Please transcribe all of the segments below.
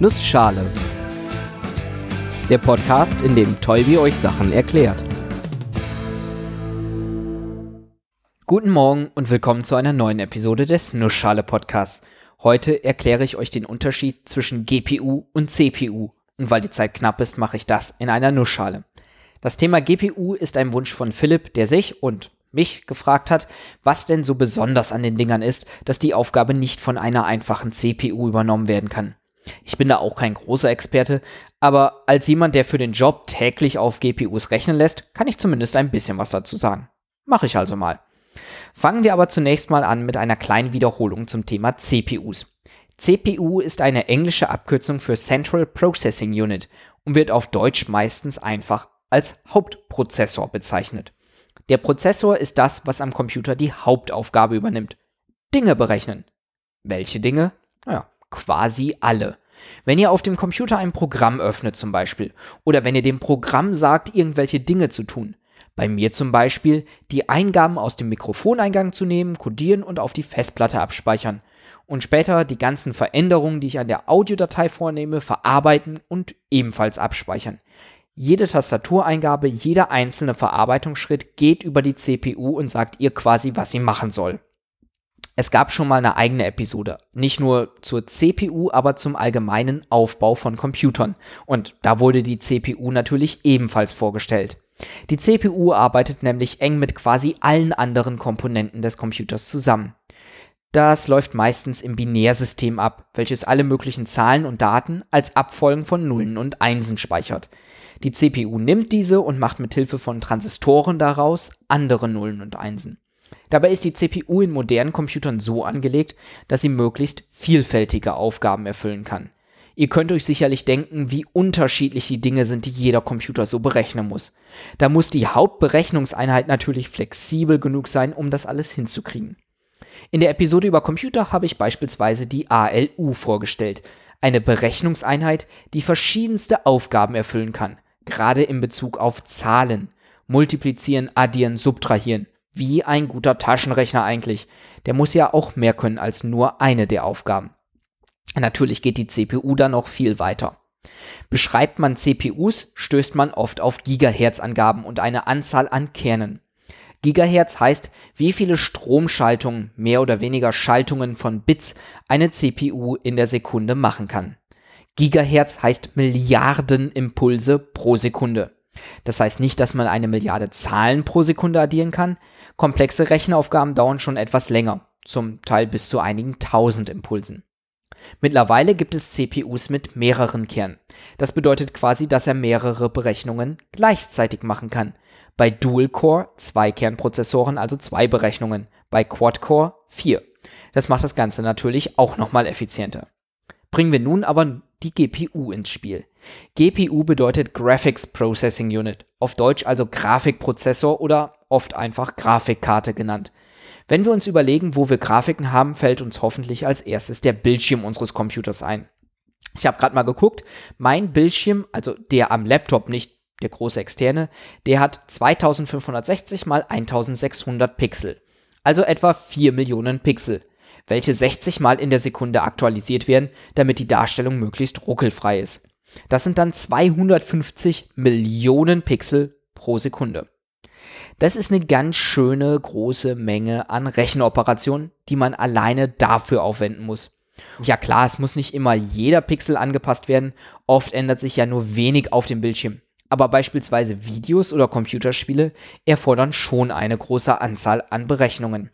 Nussschale. Der Podcast, in dem Tolbi euch Sachen erklärt. Guten Morgen und willkommen zu einer neuen Episode des Nussschale Podcasts. Heute erkläre ich euch den Unterschied zwischen GPU und CPU. Und weil die Zeit knapp ist, mache ich das in einer Nussschale. Das Thema GPU ist ein Wunsch von Philipp, der sich und mich gefragt hat, was denn so besonders an den Dingern ist, dass die Aufgabe nicht von einer einfachen CPU übernommen werden kann. Ich bin da auch kein großer Experte, aber als jemand, der für den Job täglich auf GPUs rechnen lässt, kann ich zumindest ein bisschen was dazu sagen. Mache ich also mal. Fangen wir aber zunächst mal an mit einer kleinen Wiederholung zum Thema CPUs. CPU ist eine englische Abkürzung für Central Processing Unit und wird auf Deutsch meistens einfach als Hauptprozessor bezeichnet. Der Prozessor ist das, was am Computer die Hauptaufgabe übernimmt. Dinge berechnen. Welche Dinge? Naja, quasi alle. Wenn ihr auf dem Computer ein Programm öffnet zum Beispiel, oder wenn ihr dem Programm sagt, irgendwelche Dinge zu tun. Bei mir zum Beispiel, die Eingaben aus dem Mikrofoneingang zu nehmen, codieren und auf die Festplatte abspeichern. Und später die ganzen Veränderungen, die ich an der Audiodatei vornehme, verarbeiten und ebenfalls abspeichern. Jede Tastatureingabe, jeder einzelne Verarbeitungsschritt geht über die CPU und sagt ihr quasi, was sie machen soll. Es gab schon mal eine eigene Episode, nicht nur zur CPU, aber zum allgemeinen Aufbau von Computern. Und da wurde die CPU natürlich ebenfalls vorgestellt. Die CPU arbeitet nämlich eng mit quasi allen anderen Komponenten des Computers zusammen. Das läuft meistens im Binärsystem ab, welches alle möglichen Zahlen und Daten als Abfolgen von Nullen und Einsen speichert. Die CPU nimmt diese und macht mit Hilfe von Transistoren daraus andere Nullen und Einsen. Dabei ist die CPU in modernen Computern so angelegt, dass sie möglichst vielfältige Aufgaben erfüllen kann. Ihr könnt euch sicherlich denken, wie unterschiedlich die Dinge sind, die jeder Computer so berechnen muss. Da muss die Hauptberechnungseinheit natürlich flexibel genug sein, um das alles hinzukriegen. In der Episode über Computer habe ich beispielsweise die ALU vorgestellt, eine Berechnungseinheit, die verschiedenste Aufgaben erfüllen kann gerade in Bezug auf Zahlen. Multiplizieren, addieren, subtrahieren. Wie ein guter Taschenrechner eigentlich. Der muss ja auch mehr können als nur eine der Aufgaben. Natürlich geht die CPU da noch viel weiter. Beschreibt man CPUs, stößt man oft auf Gigahertz-Angaben und eine Anzahl an Kernen. Gigahertz heißt, wie viele Stromschaltungen, mehr oder weniger Schaltungen von Bits eine CPU in der Sekunde machen kann. Gigahertz heißt Milliarden Impulse pro Sekunde. Das heißt nicht, dass man eine Milliarde Zahlen pro Sekunde addieren kann. Komplexe Rechenaufgaben dauern schon etwas länger, zum Teil bis zu einigen tausend Impulsen. Mittlerweile gibt es CPUs mit mehreren Kernen. Das bedeutet quasi, dass er mehrere Berechnungen gleichzeitig machen kann. Bei Dual-Core zwei Kernprozessoren, also zwei Berechnungen. Bei Quad-Core vier. Das macht das Ganze natürlich auch nochmal effizienter. Bringen wir nun aber die GPU ins Spiel. GPU bedeutet Graphics Processing Unit, auf Deutsch also Grafikprozessor oder oft einfach Grafikkarte genannt. Wenn wir uns überlegen, wo wir Grafiken haben, fällt uns hoffentlich als erstes der Bildschirm unseres Computers ein. Ich habe gerade mal geguckt, mein Bildschirm, also der am Laptop, nicht der große externe, der hat 2560 mal 1600 Pixel, also etwa 4 Millionen Pixel welche 60 Mal in der Sekunde aktualisiert werden, damit die Darstellung möglichst ruckelfrei ist. Das sind dann 250 Millionen Pixel pro Sekunde. Das ist eine ganz schöne große Menge an Rechenoperationen, die man alleine dafür aufwenden muss. Ja klar, es muss nicht immer jeder Pixel angepasst werden, oft ändert sich ja nur wenig auf dem Bildschirm. Aber beispielsweise Videos oder Computerspiele erfordern schon eine große Anzahl an Berechnungen.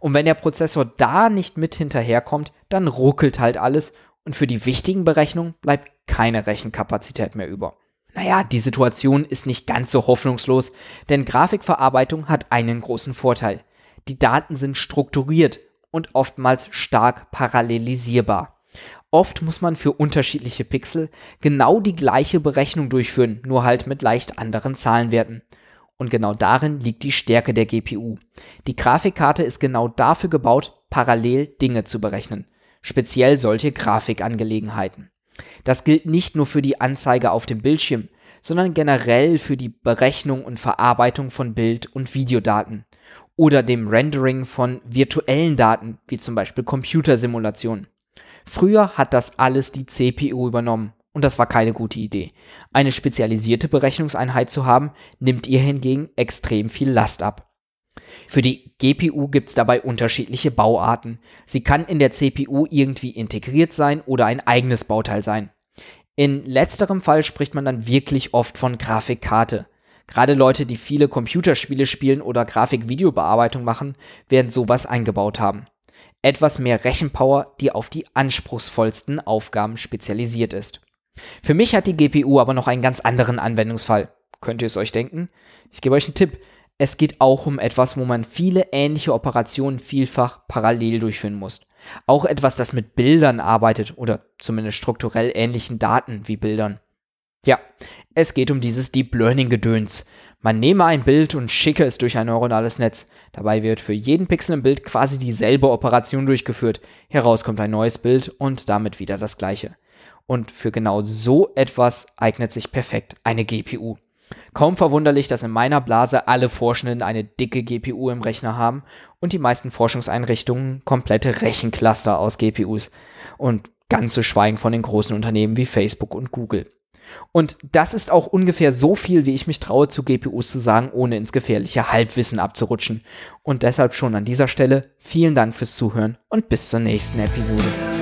Und wenn der Prozessor da nicht mit hinterherkommt, dann ruckelt halt alles und für die wichtigen Berechnungen bleibt keine Rechenkapazität mehr über. Naja, die Situation ist nicht ganz so hoffnungslos, denn Grafikverarbeitung hat einen großen Vorteil. Die Daten sind strukturiert und oftmals stark parallelisierbar. Oft muss man für unterschiedliche Pixel genau die gleiche Berechnung durchführen, nur halt mit leicht anderen Zahlenwerten. Und genau darin liegt die Stärke der GPU. Die Grafikkarte ist genau dafür gebaut, parallel Dinge zu berechnen. Speziell solche Grafikangelegenheiten. Das gilt nicht nur für die Anzeige auf dem Bildschirm, sondern generell für die Berechnung und Verarbeitung von Bild- und Videodaten oder dem Rendering von virtuellen Daten, wie zum Beispiel Computersimulationen. Früher hat das alles die CPU übernommen und das war keine gute Idee. Eine spezialisierte Berechnungseinheit zu haben, nimmt ihr hingegen extrem viel Last ab. Für die GPU gibt es dabei unterschiedliche Bauarten. Sie kann in der CPU irgendwie integriert sein oder ein eigenes Bauteil sein. In letzterem Fall spricht man dann wirklich oft von Grafikkarte. Gerade Leute, die viele Computerspiele spielen oder Grafik-Videobearbeitung machen, werden sowas eingebaut haben. Etwas mehr Rechenpower, die auf die anspruchsvollsten Aufgaben spezialisiert ist. Für mich hat die GPU aber noch einen ganz anderen Anwendungsfall. Könnt ihr es euch denken? Ich gebe euch einen Tipp es geht auch um etwas, wo man viele ähnliche Operationen vielfach parallel durchführen muss. Auch etwas, das mit Bildern arbeitet oder zumindest strukturell ähnlichen Daten wie Bildern. Ja, es geht um dieses Deep Learning Gedöns. Man nehme ein Bild und schicke es durch ein neuronales Netz. Dabei wird für jeden Pixel im Bild quasi dieselbe Operation durchgeführt. Heraus kommt ein neues Bild und damit wieder das gleiche. Und für genau so etwas eignet sich perfekt eine GPU. Kaum verwunderlich, dass in meiner Blase alle Forschenden eine dicke GPU im Rechner haben und die meisten Forschungseinrichtungen komplette Rechencluster aus GPUs und ganz zu schweigen von den großen Unternehmen wie Facebook und Google. Und das ist auch ungefähr so viel, wie ich mich traue, zu GPUs zu sagen, ohne ins gefährliche Halbwissen abzurutschen. Und deshalb schon an dieser Stelle vielen Dank fürs Zuhören und bis zur nächsten Episode.